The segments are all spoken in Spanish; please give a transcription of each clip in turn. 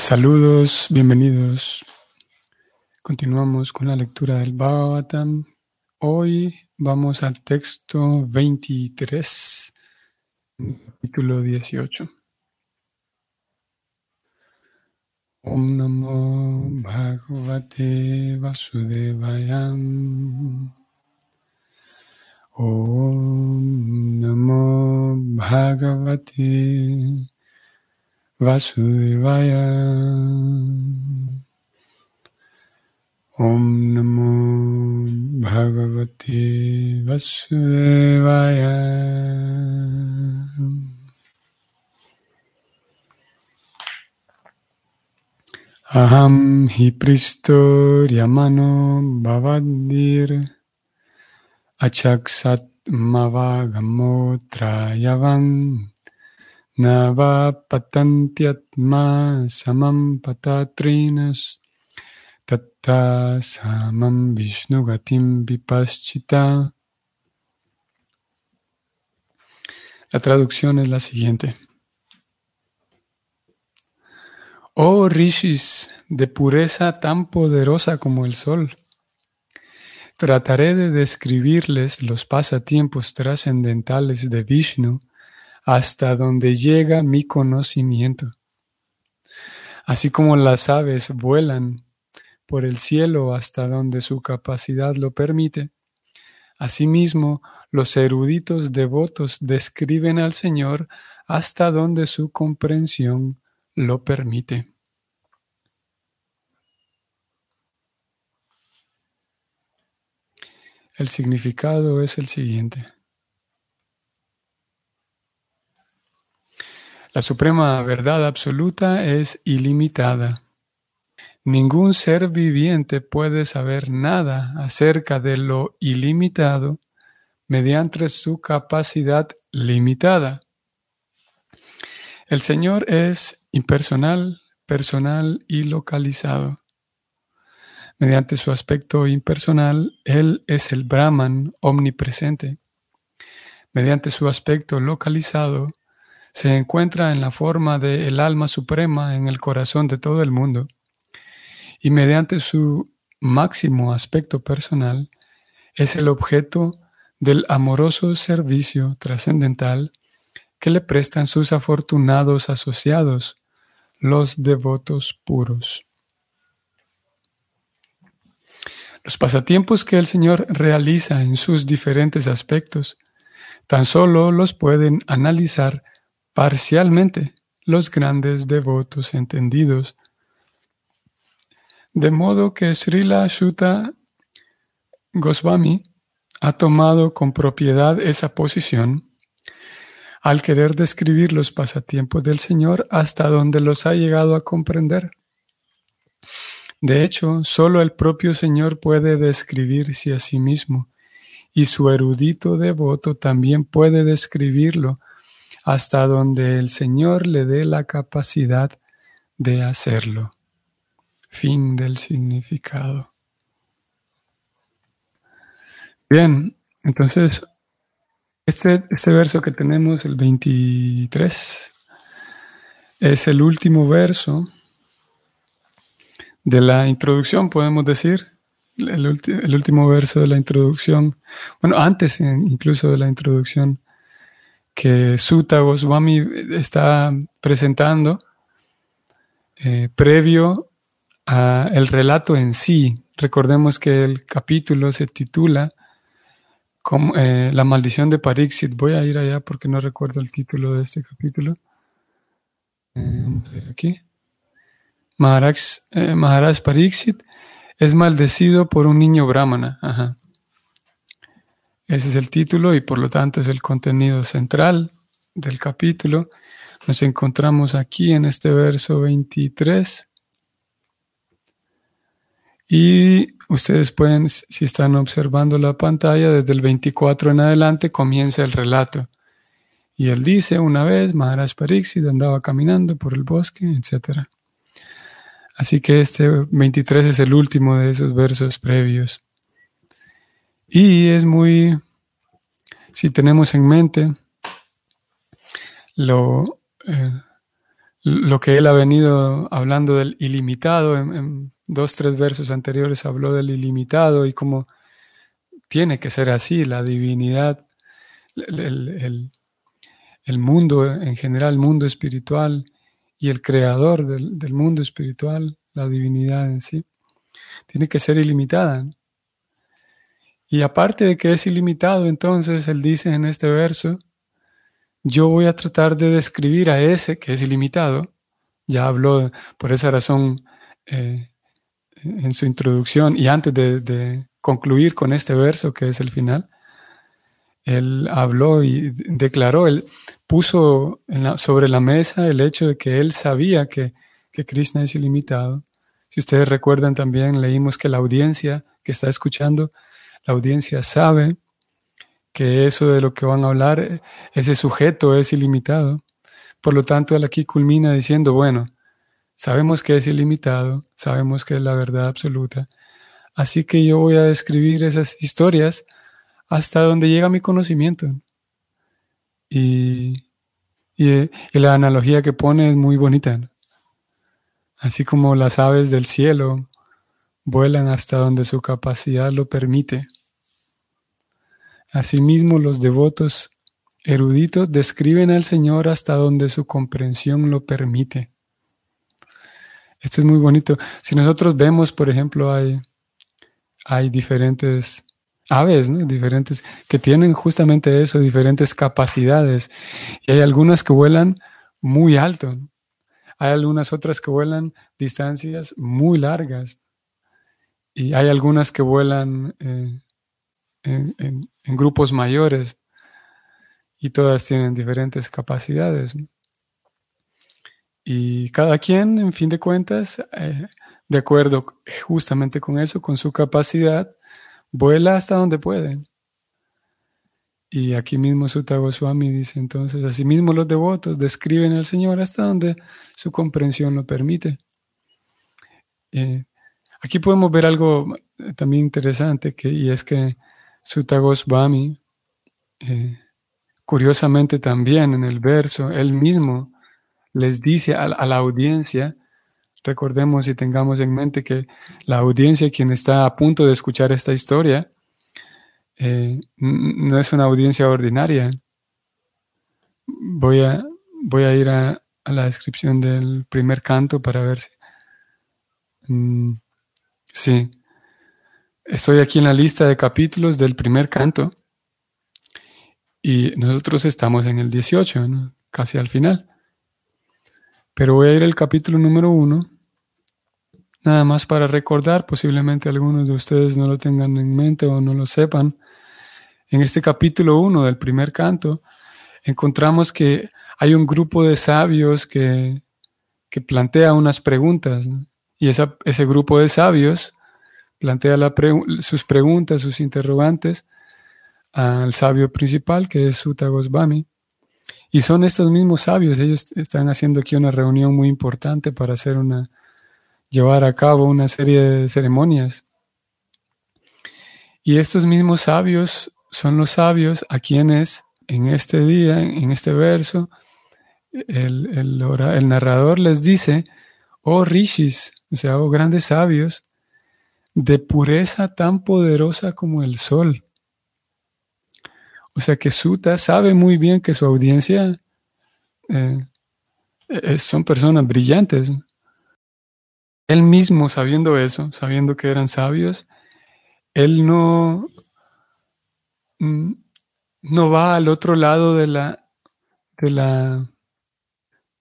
Saludos, bienvenidos. Continuamos con la lectura del Bhagavatam. Hoy vamos al texto 23, capítulo 18. Om Namo Bhagavate Vasudevayam. Om Namo Bhagavate Vasudevaya. Om Namo Bhagavate Vasudevaya. Aham hi pristoriamano bhavadir achaksat mavagamotраyavan Nava patantyatma samam patatrinas tatta samam vishnugatim vipaschita. La traducción es la siguiente. Oh rishis de pureza tan poderosa como el sol, trataré de describirles los pasatiempos trascendentales de Vishnu hasta donde llega mi conocimiento. Así como las aves vuelan por el cielo hasta donde su capacidad lo permite, asimismo los eruditos devotos describen al Señor hasta donde su comprensión lo permite. El significado es el siguiente. La suprema verdad absoluta es ilimitada. Ningún ser viviente puede saber nada acerca de lo ilimitado mediante su capacidad limitada. El Señor es impersonal, personal y localizado. Mediante su aspecto impersonal, Él es el Brahman omnipresente. Mediante su aspecto localizado, se encuentra en la forma del alma suprema en el corazón de todo el mundo y mediante su máximo aspecto personal es el objeto del amoroso servicio trascendental que le prestan sus afortunados asociados, los devotos puros. Los pasatiempos que el Señor realiza en sus diferentes aspectos tan solo los pueden analizar parcialmente los grandes devotos entendidos. De modo que Srila Shuta Goswami ha tomado con propiedad esa posición al querer describir los pasatiempos del Señor hasta donde los ha llegado a comprender. De hecho, solo el propio Señor puede describirse a sí mismo, y su erudito devoto también puede describirlo hasta donde el Señor le dé la capacidad de hacerlo. Fin del significado. Bien, entonces, este, este verso que tenemos, el 23, es el último verso de la introducción, podemos decir. El, el, último verso de la introducción, bueno, antes incluso de la introducción que Sutta Goswami está presentando eh, previo al relato en sí. Recordemos que el capítulo se titula como, eh, La maldición de Pariksit. Voy a ir allá porque no recuerdo el título de este capítulo. Eh, aquí. Maharaj, Maharaj Pariksit es maldecido por un niño brahmana. Ajá. Ese es el título y por lo tanto es el contenido central del capítulo. Nos encontramos aquí en este verso 23. Y ustedes pueden, si están observando la pantalla, desde el 24 en adelante comienza el relato. Y él dice una vez, Maharaj Pariksit andaba caminando por el bosque, etc. Así que este 23 es el último de esos versos previos. Y es muy, si tenemos en mente lo, eh, lo que él ha venido hablando del ilimitado, en, dos, tres versos anteriores habló del ilimitado y cómo tiene que ser así, la divinidad, el, mundo en general, el mundo espiritual y el creador del, mundo espiritual, la divinidad en sí, tiene que ser ilimitada. Y aparte de que es ilimitado, entonces él dice en este verso, yo voy a tratar de describir a ese que es ilimitado. Ya habló por esa razón eh, en su introducción y antes de, concluir con este verso que es el final, él habló y declaró, él puso sobre la mesa el hecho de que él sabía que, que Krishna es ilimitado. Si ustedes recuerdan también, leímos que la audiencia que está escuchando, la audiencia sabe que eso de lo que van a hablar, ese sujeto es ilimitado. Por lo tanto, él aquí culmina diciendo, bueno, sabemos que es ilimitado, sabemos que es la verdad absoluta, así que yo voy a describir esas historias hasta donde llega mi conocimiento. Y, la analogía que pone es muy bonita. Así como las aves del cielo vuelan hasta donde su capacidad lo permite. Asimismo, los devotos eruditos describen al Señor hasta donde su comprensión lo permite. Esto es muy bonito. Si nosotros vemos, por ejemplo, hay, hay diferentes aves, ¿no? diferentes, que tienen justamente eso, diferentes capacidades. Y hay algunas que vuelan muy alto. Hay algunas otras que vuelan distancias muy largas. Y hay algunas que vuelan eh, en, grupos mayores y todas tienen diferentes capacidades. Y cada quien, en fin de cuentas, eh, de acuerdo justamente con eso, con su capacidad, vuela hasta donde puede. Y aquí mismo Sutta Goswami dice entonces, asimismo los devotos describen al Señor hasta donde su comprensión lo permite. Eh, aquí podemos ver algo también interesante, y es que Sutta Goswami, eh, curiosamente también en el verso, él mismo les dice a, la audiencia, recordemos y tengamos en mente que la audiencia, quien está a punto de escuchar esta historia, eh, no es una audiencia ordinaria. Voy a, voy a ir a, la descripción del primer canto para ver si... Mm, sí. Estoy aquí en la lista de capítulos del primer canto y nosotros estamos en el 18, casi al final. Pero voy a ir al capítulo número 1, nada más para recordar, posiblemente algunos de ustedes no lo tengan en mente o no lo sepan. En este capítulo 1 del primer canto encontramos que hay un grupo de sabios que, que plantea unas preguntas y ese grupo de sabios plantea sus preguntas, sus interrogantes al sabio principal, que es Sutta Goswami. Y son estos mismos sabios, ellos están haciendo aquí una reunión muy importante para hacer una, llevar a cabo una serie de ceremonias. Y estos mismos sabios son los sabios a quienes en este día, en este verso, el, el narrador les dice, oh rishis, o sea, oh grandes sabios, de pureza tan poderosa como el sol. O sea que Suta sabe muy bien que su audiencia eh, eh, son personas brillantes. Él mismo, sabiendo eso, sabiendo que eran sabios, él no, mm, no va al otro lado de la, de la,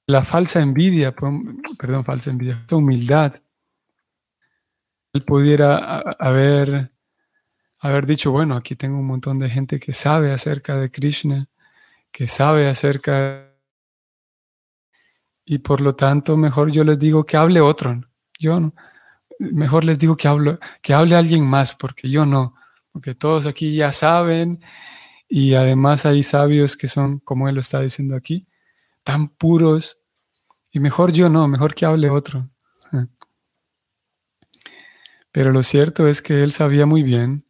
la falsa envidia, perdón, falsa envidia, humildad él pudiera haber, haber dicho, bueno, aquí tengo un montón de gente que sabe acerca de Krishna, que sabe acerca y por lo tanto mejor yo les digo que hable otro. Yo no. Mejor les digo que, hablo, que hable alguien más, porque yo no, porque todos aquí ya saben y además hay sabios que son, como él lo está diciendo aquí, tan puros y mejor yo no, mejor que hable otro. Pero lo cierto es que él sabía muy bien,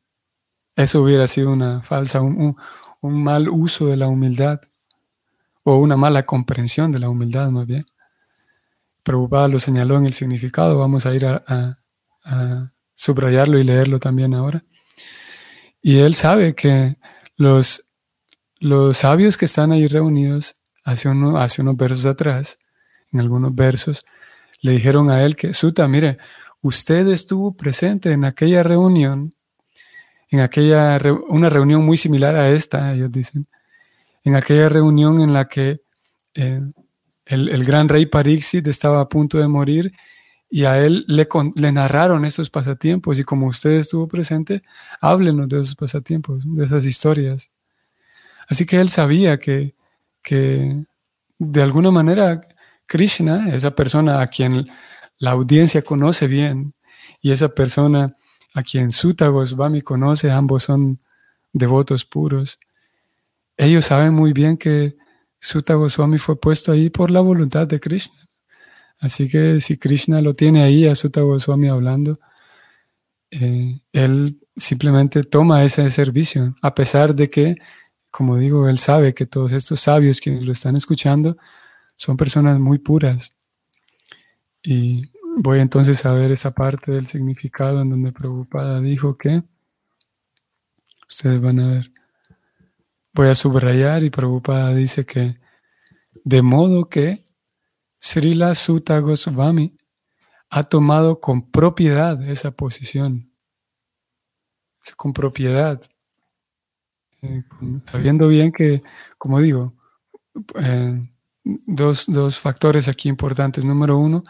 eso hubiera sido una falsa, un, mal uso de la humildad, o una mala comprensión de la humildad más bien. Prabhupada lo señaló en el significado, vamos a ir a, subrayarlo y leerlo también ahora. Y él sabe que los, los sabios que están ahí reunidos hace, uno, hace unos versos atrás, en algunos versos, le dijeron a él que, Suta, mire, usted estuvo presente en aquella reunión, en aquella, una reunión muy similar a esta, ellos dicen, en aquella reunión en la que eh, el, gran rey Parixit estaba a punto de morir y a él le, le, narraron estos pasatiempos y como usted estuvo presente, háblenos de esos pasatiempos, de esas historias. Así que él sabía que, que de alguna manera Krishna, esa persona a quien la audiencia conoce bien y esa persona a quien Sutta Goswami conoce, ambos son devotos puros, ellos saben muy bien que Sutta Goswami fue puesto ahí por la voluntad de Krishna. Así que si Krishna lo tiene ahí a Sutta Goswami hablando, eh, él simplemente toma ese servicio, a pesar de que, como digo, él sabe que todos estos sabios quienes lo están escuchando son personas muy puras. Y voy entonces a ver esa parte del significado en donde Prabhupada dijo que, ustedes van a ver, Voy a subrayar y Prabhupada dice que de modo que Srila Sutta Goswami ha tomado con propiedad esa posición, con propiedad, eh, sabiendo bien que, como digo, eh, dos, dos factores aquí importantes. Número uno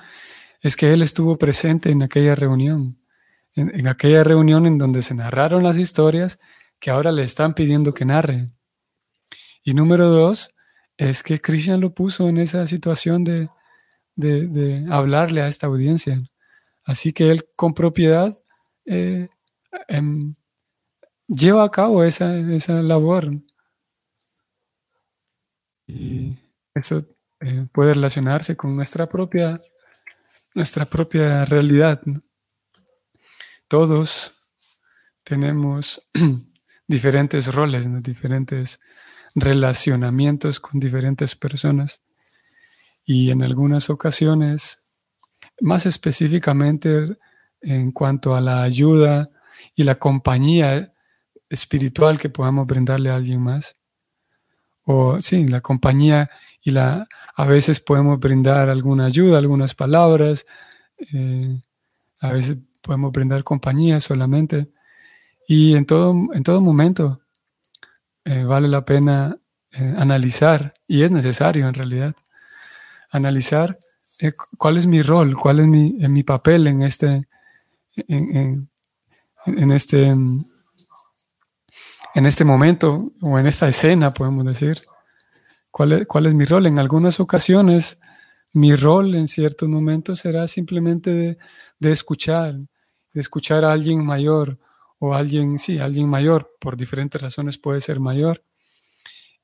es que él estuvo presente en aquella reunión, en, aquella reunión en donde se narraron las historias que ahora le están pidiendo que narre. Y número dos, es que Krishna lo puso en esa situación de, hablarle a esta audiencia. Así que él con propiedad eh, em, lleva a cabo esa, esa, labor. Y eso eh, puede relacionarse con nuestra propia, nuestra propia realidad. Todos tenemos diferentes roles, diferentes relacionamientos con diferentes personas y en algunas ocasiones, más específicamente en cuanto a la ayuda y la compañía espiritual que podamos brindarle a alguien más. O sí, la compañía y la a veces podemos brindar alguna ayuda, algunas palabras, eh, a veces podemos brindar compañía solamente. Y en todo, en todo momento eh, vale la pena eh, analizar, y es necesario en realidad, analizar cuál es mi rol, cuál es mi, mi papel en este, en, este, en este momento o en esta escena, podemos decir. ¿Cuál es, ¿Cuál es mi rol? En algunas ocasiones, mi rol en ciertos momentos será simplemente de, escuchar, de escuchar a alguien mayor o alguien, sí, alguien mayor, por diferentes razones puede ser mayor,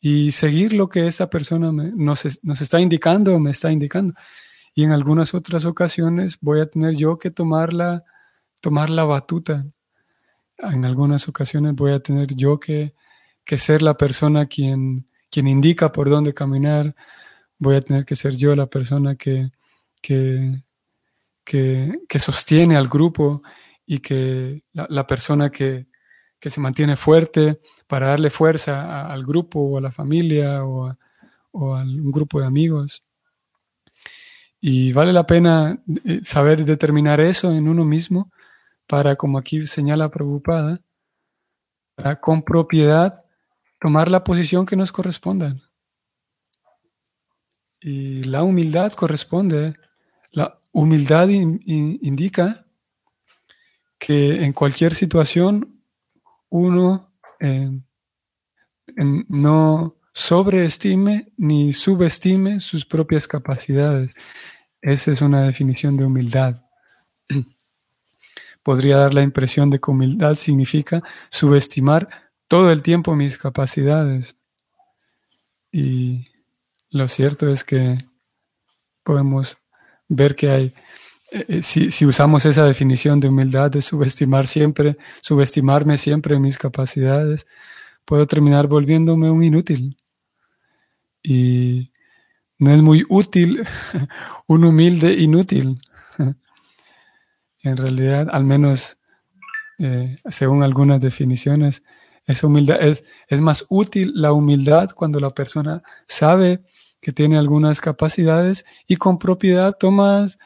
y seguir lo que esa persona nos, está indicando o me está indicando. Y en algunas otras ocasiones voy a tener yo que tomar la, tomar la batuta. En algunas ocasiones voy a tener yo que, que ser la persona quien, quien indica por dónde caminar. Voy a tener que ser yo la persona que, que, que sostiene al grupo y que la, persona que, se mantiene fuerte para darle fuerza al grupo o a la familia o a, un grupo de amigos. Y vale la pena eh, saber determinar eso en uno mismo para, como aquí señala Prabhupada, para con propiedad tomar la posición que nos corresponda. Y la humildad corresponde, la humildad indica que en cualquier situación uno eh, no sobreestime ni subestime sus propias capacidades. Esa es una definición de humildad. Podría dar la impresión de que humildad significa subestimar todo el tiempo mis capacidades. Y lo cierto es que podemos ver que hay eh, eh, si, usamos esa definición de humildad, de subestimar siempre, subestimarme siempre mis capacidades, puedo terminar volviéndome un inútil. Y no es muy útil un humilde inútil. En realidad, al menos eh, según algunas definiciones, es, humildad, es, es más útil la humildad cuando la persona sabe que tiene algunas capacidades y con propiedad tomas,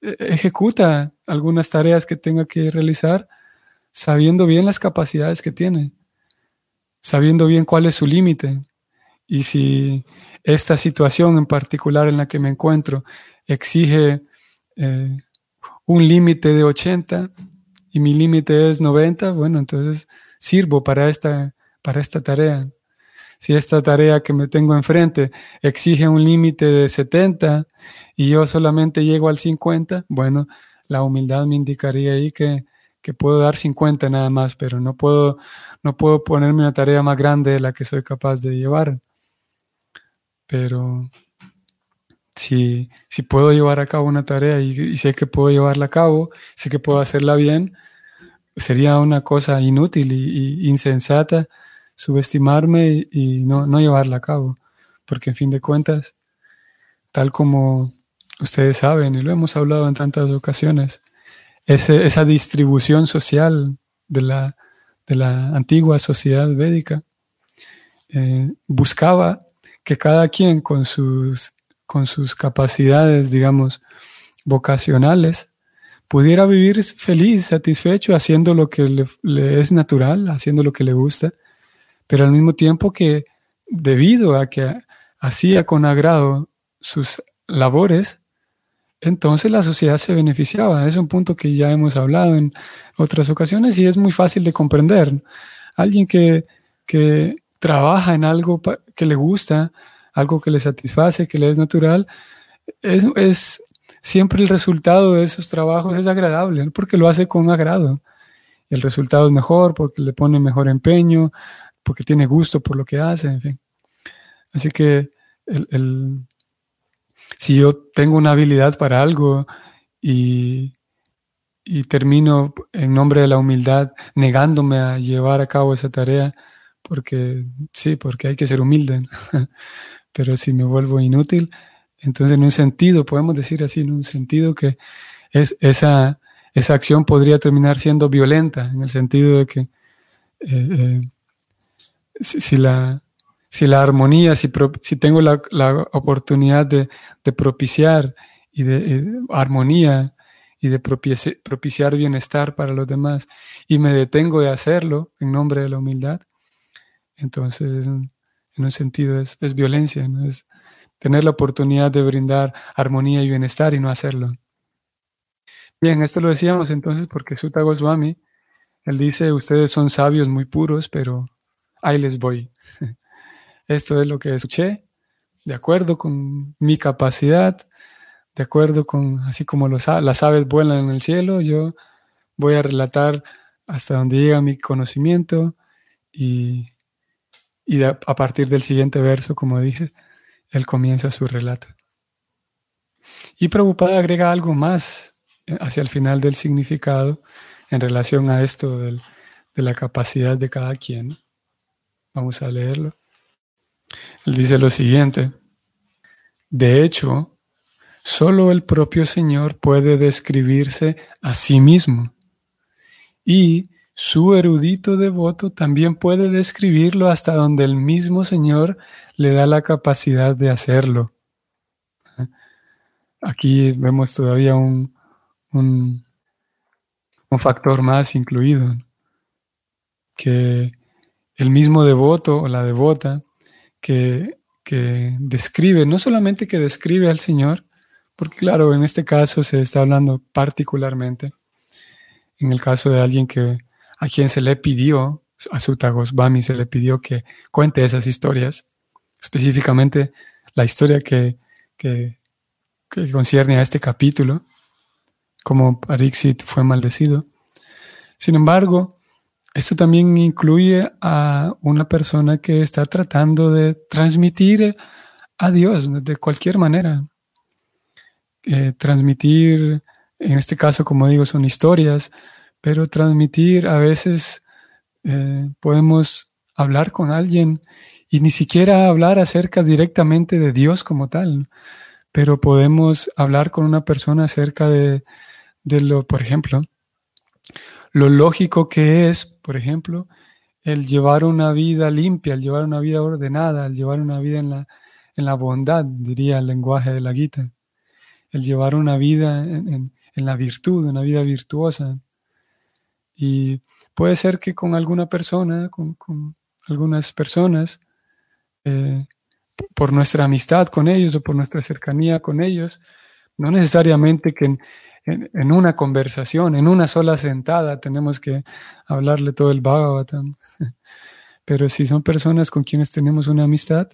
e, ejecuta algunas tareas que tenga que realizar sabiendo bien las capacidades que tiene, sabiendo bien cuál es su límite. Y si esta situación en particular en la que me encuentro exige eh, un límite de 80 y mi límite es 90, bueno, entonces sirvo para esta, para esta tarea. Si esta tarea que me tengo enfrente exige un límite de 70 y yo solamente llego al 50, bueno, la humildad me indicaría ahí que, que puedo dar 50 nada más, pero no puedo, no puedo ponerme una tarea más grande de la que soy capaz de llevar. Pero si, si puedo llevar a cabo una tarea y, sé que puedo llevarla a cabo, sé que puedo hacerla bien, sería una cosa inútil y, insensata subestimarme y, no, no, llevarla a cabo. Porque en fin de cuentas, tal como ustedes saben, y lo hemos hablado en tantas ocasiones, esa distribución social de la, de la antigua sociedad védica eh, buscaba que cada quien con sus, con sus capacidades, digamos, vocacionales, pudiera vivir feliz, satisfecho, haciendo lo que le, es natural, haciendo lo que le gusta, pero al mismo tiempo que debido a que hacía con agrado sus labores, entonces la sociedad se beneficiaba. Es un punto que ya hemos hablado en otras ocasiones y es muy fácil de comprender. Alguien que, que trabaja en algo que le gusta, algo que le satisface, que le es natural, es, siempre el resultado de esos trabajos es agradable, porque lo hace con agrado. El resultado es mejor porque le pone mejor empeño, porque tiene gusto por lo que hace, en fin. Así que si yo tengo una habilidad para algo y termino en nombre de la humildad negándome a llevar a cabo esa tarea, porque sí, porque hay que ser humilde. Pero si me vuelvo inútil, entonces en un sentido, podemos decir así, en un sentido que es, esa, esa acción podría terminar siendo violenta, en el sentido de que eh, eh, si, la, si la armonía, si, si tengo la, la oportunidad de, de, propiciar y de eh, armonía y de propiciar bienestar para los demás y me detengo de hacerlo en nombre de la humildad, entonces, en un sentido es, violencia, ¿no? es tener la oportunidad de brindar armonía y bienestar y no hacerlo. Bien, esto lo decíamos entonces porque Sutta Goswami, él dice, ustedes son sabios muy puros, pero ahí les voy. Esto es lo que escuché, de acuerdo con mi capacidad, de acuerdo con, así como las aves vuelan en el cielo, yo voy a relatar hasta donde llega mi conocimiento y y a partir del siguiente verso, como dije, él comienza su relato. Y Prabhupada agrega algo más eh, hacia el final del significado en relación a esto de la capacidad de cada quien. Vamos a leerlo. Él dice lo siguiente. De hecho, solo el propio Señor puede describirse a sí mismo. Y su erudito devoto también puede describirlo hasta donde el mismo Señor le da la capacidad de hacerlo. Aquí vemos todavía un, un, factor más incluido, que el mismo devoto o la devota que, que describe, no solamente que describe al Señor, porque claro, en este caso se está hablando particularmente, en el caso de alguien que a quien se le pidió, a Sutta Goswami se le pidió que cuente esas historias, específicamente la historia que, que, concierne a este capítulo, como Parixit fue maldecido. Sin embargo, esto también incluye a una persona que está tratando de transmitir a Dios de cualquier manera. Eh, transmitir, en este caso, como digo, son historias, pero transmitir a veces eh, podemos hablar con alguien y ni siquiera hablar acerca directamente de Dios como tal, pero podemos hablar con una persona acerca de, de lo, por ejemplo, lo lógico que es, por ejemplo, el llevar una vida limpia, el llevar una vida ordenada, el llevar una vida en la, en la bondad, diría el lenguaje de la Gita, el llevar una vida en, la virtud, una vida virtuosa. Y puede ser que con alguna persona, con, algunas personas, eh, por nuestra amistad con ellos o por nuestra cercanía con ellos, no necesariamente que en, una conversación, en una sola sentada, tenemos que hablarle todo el Bhagavatam. Pero si son personas con quienes tenemos una amistad,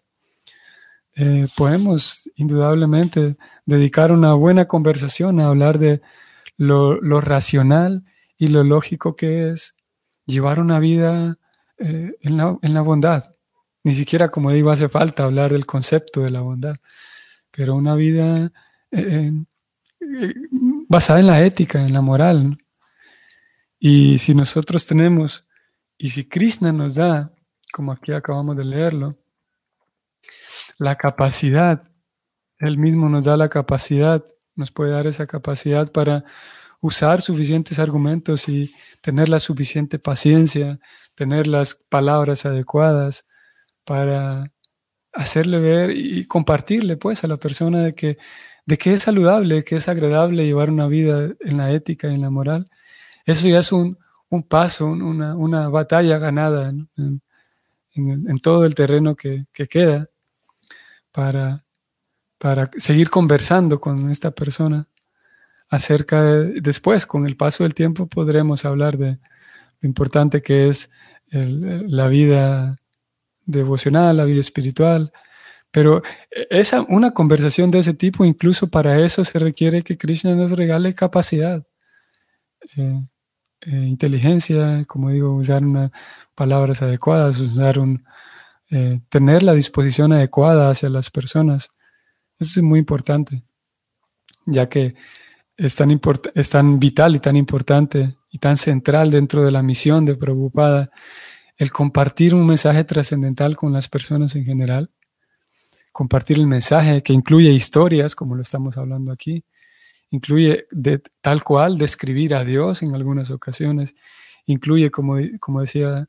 eh, podemos indudablemente dedicar una buena conversación a hablar de lo, racional y lo lógico que es llevar una vida eh, en, la, bondad. Ni siquiera, como digo, hace falta hablar del concepto de la bondad, pero una vida eh, basada en la ética, en la moral. Y si nosotros tenemos, y si Krishna nos da, como aquí acabamos de leerlo, la capacidad, Él mismo nos da la capacidad, nos puede dar esa capacidad para usar suficientes argumentos y tener la suficiente paciencia, tener las palabras adecuadas para hacerle ver y compartirle pues a la persona de que de que es saludable, que es agradable llevar una vida en la ética y en la moral, eso ya es un, paso, una, batalla ganada en, todo el terreno que, queda para, para seguir conversando con esta persona acerca de, después, con el paso del tiempo, podremos hablar de lo importante que es la vida devocional, la vida espiritual, pero eh, esa, una conversación de ese tipo, incluso para eso se requiere que Krishna nos regale capacidad, eh, eh, inteligencia, como digo, usar unas palabras adecuadas, usar un, tener la disposición adecuada hacia las personas. Eso es muy importante, ya que es tan, es tan vital y tan importante y tan central dentro de la misión de Prabhupada el compartir un mensaje trascendental con las personas en general compartir el mensaje que incluye historias, como lo estamos hablando aquí, incluye de, tal cual describir a Dios en algunas ocasiones, incluye, como, como decía,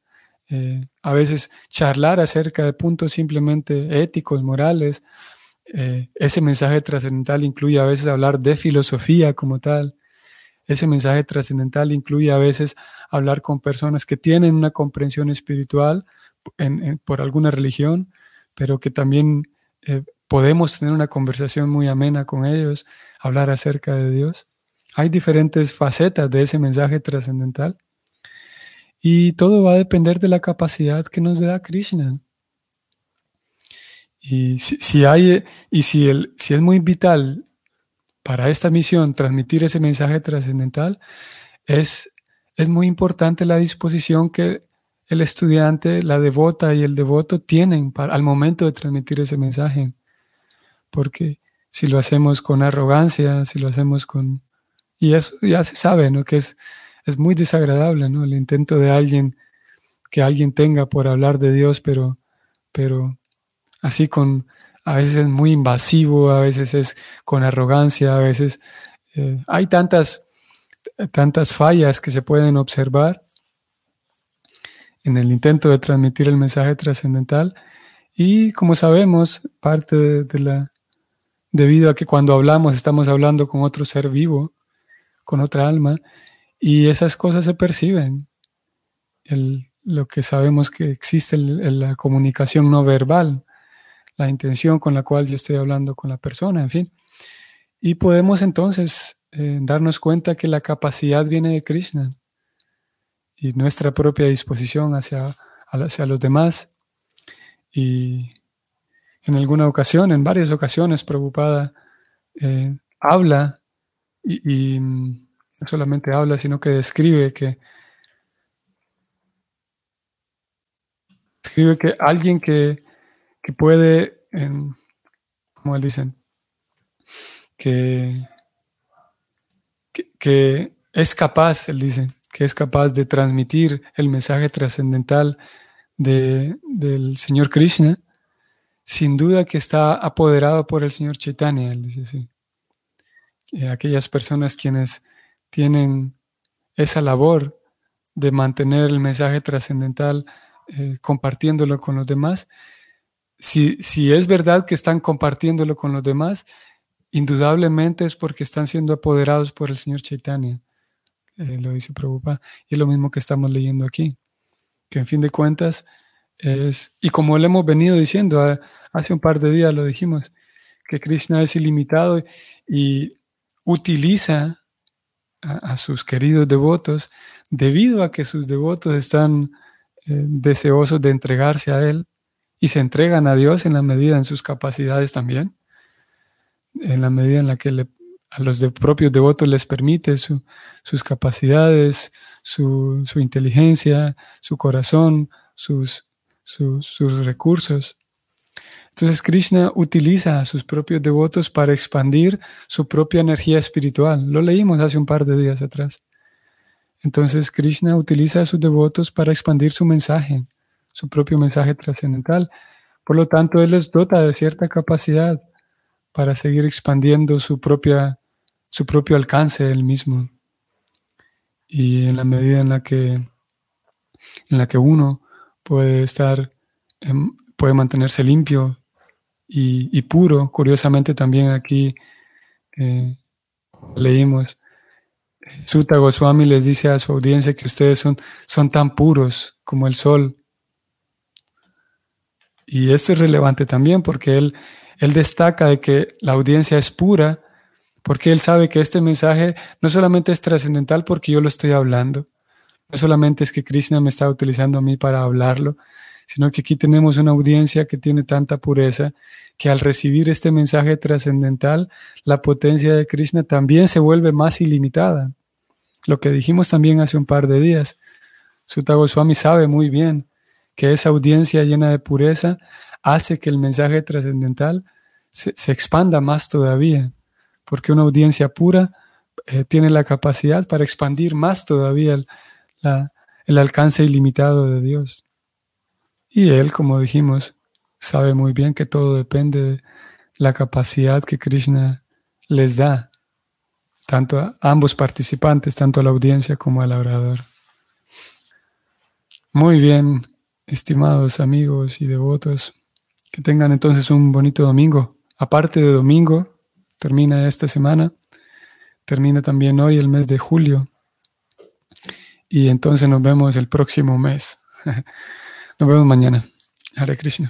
eh, a veces charlar acerca de puntos simplemente éticos, morales. Eh, ese mensaje trascendental incluye a veces hablar de filosofía como tal. Ese mensaje trascendental incluye a veces hablar con personas que tienen una comprensión espiritual por alguna religión, pero que también eh, podemos tener una conversación muy amena con ellos, hablar acerca de Dios. Hay diferentes facetas de ese mensaje trascendental y todo va a depender de la capacidad que nos da Krishna. Y si, hay, y si, el, si es muy vital para esta misión transmitir ese mensaje trascendental, es, es muy importante la disposición que el estudiante, la devota y el devoto tienen para, al momento de transmitir ese mensaje. Porque si lo hacemos con arrogancia, si lo hacemos con... Y eso ya se sabe, ¿no? Que es, es muy desagradable, ¿no? El intento de alguien, que alguien tenga por hablar de Dios, pero, pero así con... A veces es muy invasivo, a veces es con arrogancia, a veces... Eh, hay tantas, tantas fallas que se pueden observar en el intento de transmitir el mensaje trascendental. Y como sabemos, parte de, la, debido a que cuando hablamos estamos hablando con otro ser vivo, con otra alma, y esas cosas se perciben. lo que sabemos que existe en la comunicación no verbal, la intención con la cual yo estoy hablando con la persona, en fin. Y podemos entonces eh, darnos cuenta que la capacidad viene de Krishna y nuestra propia disposición hacia, hacia los demás. Y en alguna ocasión, en varias ocasiones, Prabhupada eh, habla y, mm, no solamente habla, sino que describe que escribe que alguien que, puede, como él dicen, que, que, que es capaz, él dice, que es capaz de transmitir el mensaje trascendental del Señor Krishna, sin duda que está apoderado por el Señor Chaitanya, él dice así. aquellas personas quienes tienen esa labor de mantener el mensaje trascendental eh, compartiéndolo con los demás, si, es verdad que están compartiéndolo con los demás, indudablemente es porque están siendo apoderados por el Señor Chaitanya. Eh, lo dice Prabhupada. Y es lo mismo que estamos leyendo aquí. Que en fin de cuentas es, y como le hemos venido diciendo, hace un par de días lo dijimos, que Krishna es ilimitado y utiliza a, sus queridos devotos debido a que sus devotos están eh, deseosos de entregarse a Él y se entregan a Dios en la medida en sus capacidades también, en la medida en la que a los propios devotos les permite sus capacidades, su, inteligencia, su corazón, sus, sus recursos. Entonces Krishna utiliza a sus propios devotos para expandir su propia energía espiritual. Lo leímos hace un par de días atrás. Entonces Krishna utiliza a sus devotos para expandir su mensaje, su propio mensaje trascendental. Por lo tanto, Él les dota de cierta capacidad para seguir expandiendo su, propia, su propio alcance Él mismo. Y en la medida en la que, en la que uno puede estar, puede mantenerse limpio y, puro. Curiosamente también aquí eh, leímos, Sutta Goswami les dice a su audiencia que ustedes son, son tan puros como el sol. Y esto es relevante también porque él, él destaca de que la audiencia es pura porque él sabe que este mensaje no solamente es trascendental porque yo lo estoy hablando, no solamente es que Krishna me está utilizando a mí para hablarlo, sino que aquí tenemos una audiencia que tiene tanta pureza que al recibir este mensaje trascendental, la potencia de Krishna también se vuelve más ilimitada. Lo que dijimos también hace un par de días. Sutta Goswami sabe muy bien que esa audiencia llena de pureza hace que el mensaje trascendental se, expanda más todavía, porque una audiencia pura eh, tiene la capacidad para expandir más todavía el alcance ilimitado de Dios. Y él, como dijimos, sabe muy bien que todo depende de la capacidad que Krishna les da, tanto a ambos participantes, tanto a la audiencia como al orador. Muy bien, estimados amigos y devotos, que tengan entonces un bonito domingo. Aparte de domingo, termina esta semana, termina también hoy el mes de julio. Y entonces nos vemos el próximo mes. Nos vemos mañana. Hare Krishna.